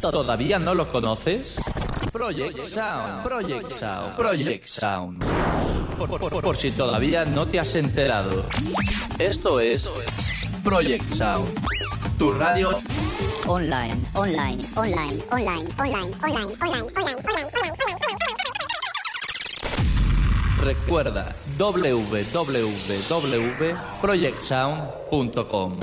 ¿Todavía no lo conoces? Project Sound, Project Sound, Project Sound. Por, si todavía no te has enterado. Esto es Project Sound, tu radio online, online, online, online, online, online, online, online, online. Recuerda www.projectsound.com.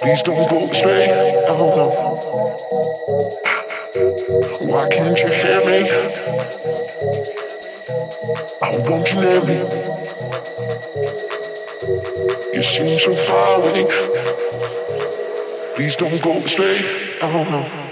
Please don't go astray. Oh no. Why can't you hear me? I want you near me. You seem so far away. Please don't go astray. Oh no.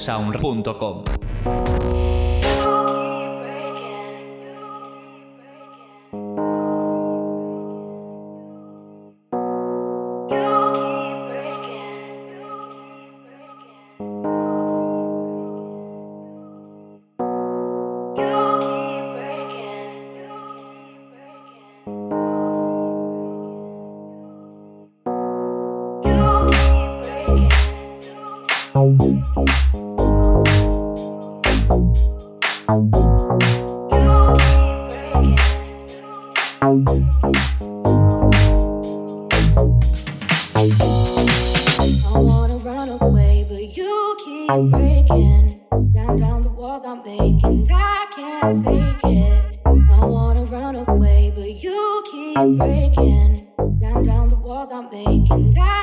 sound.com i. I can't fake it. I wanna run away, but you keep breaking. Down, down the walls I'm making. I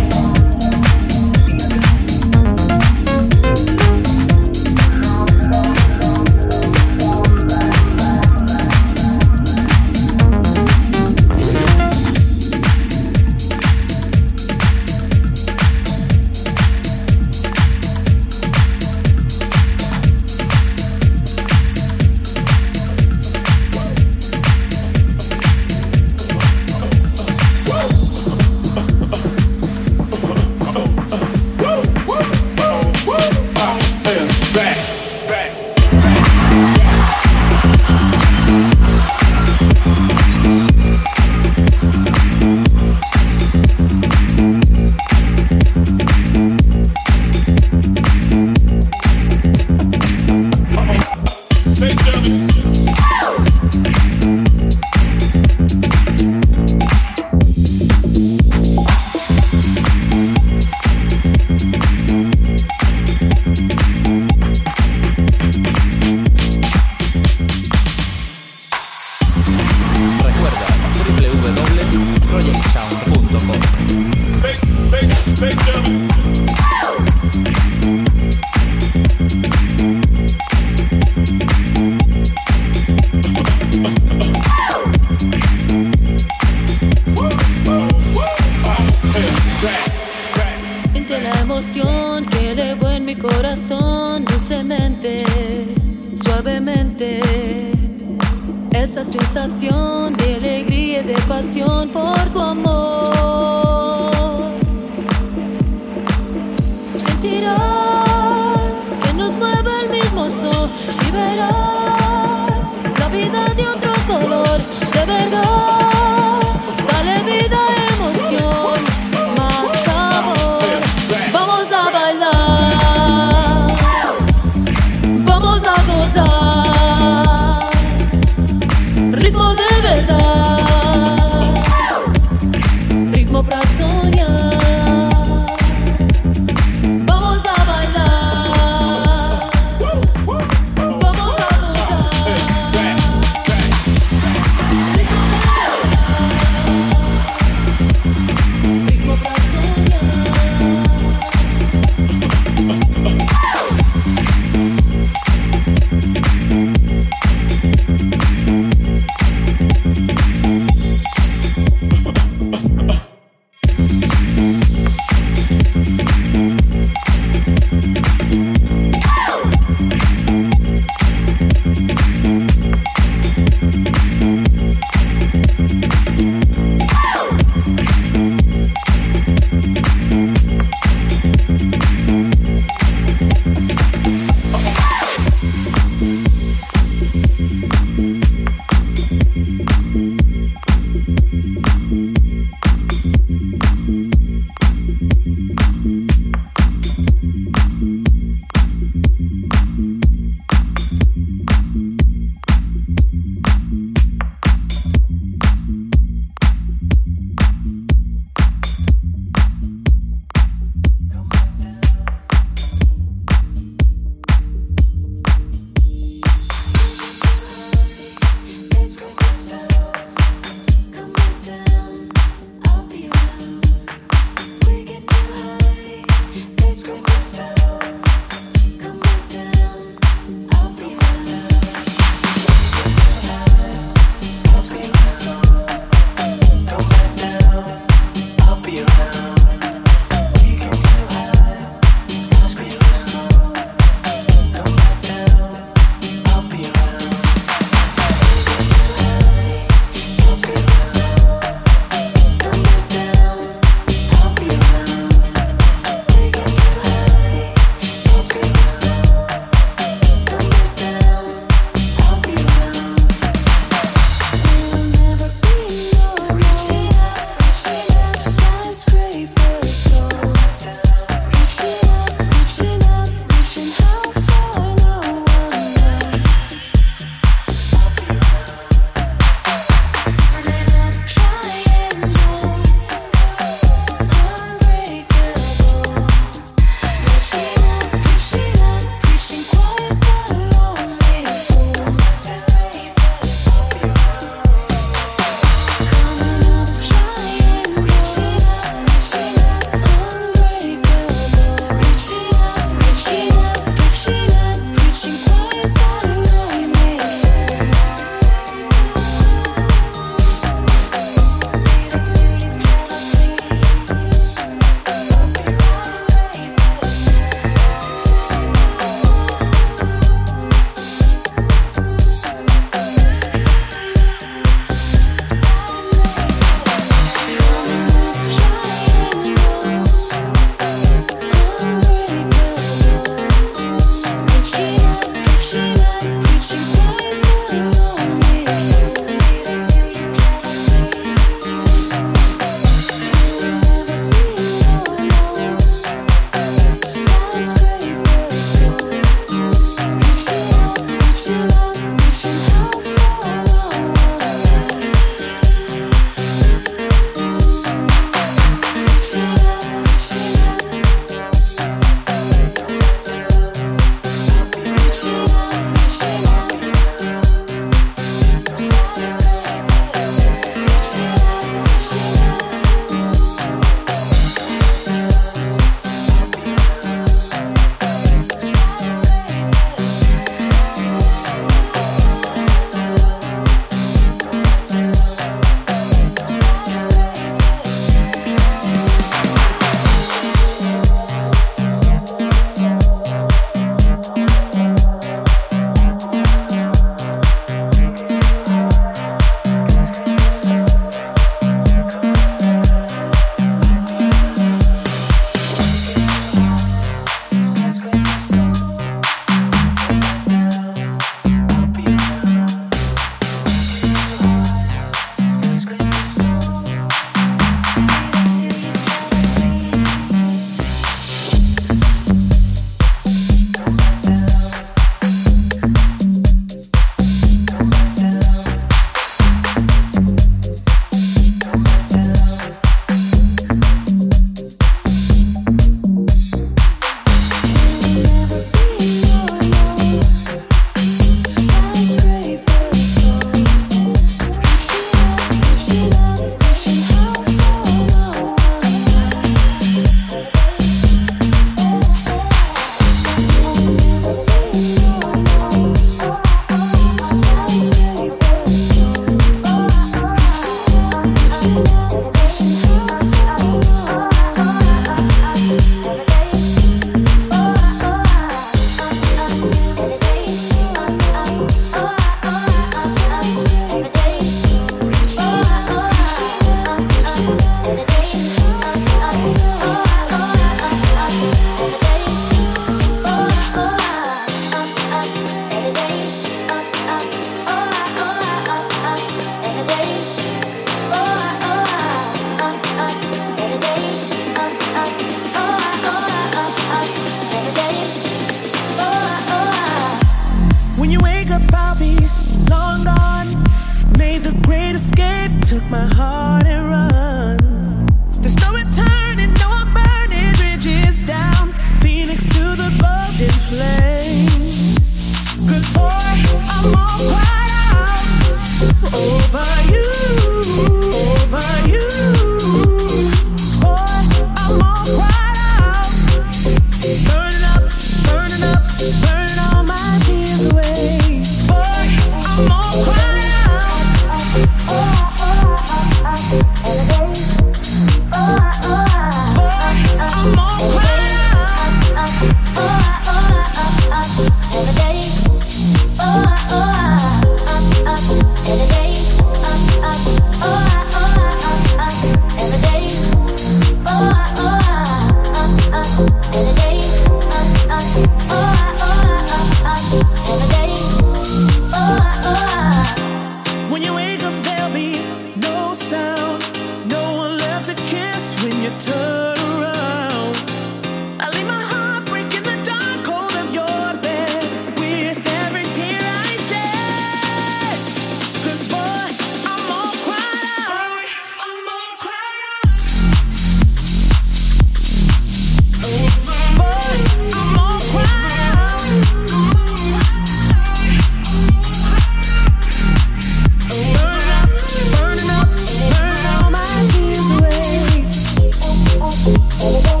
Oh.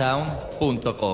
www.projectsound.com.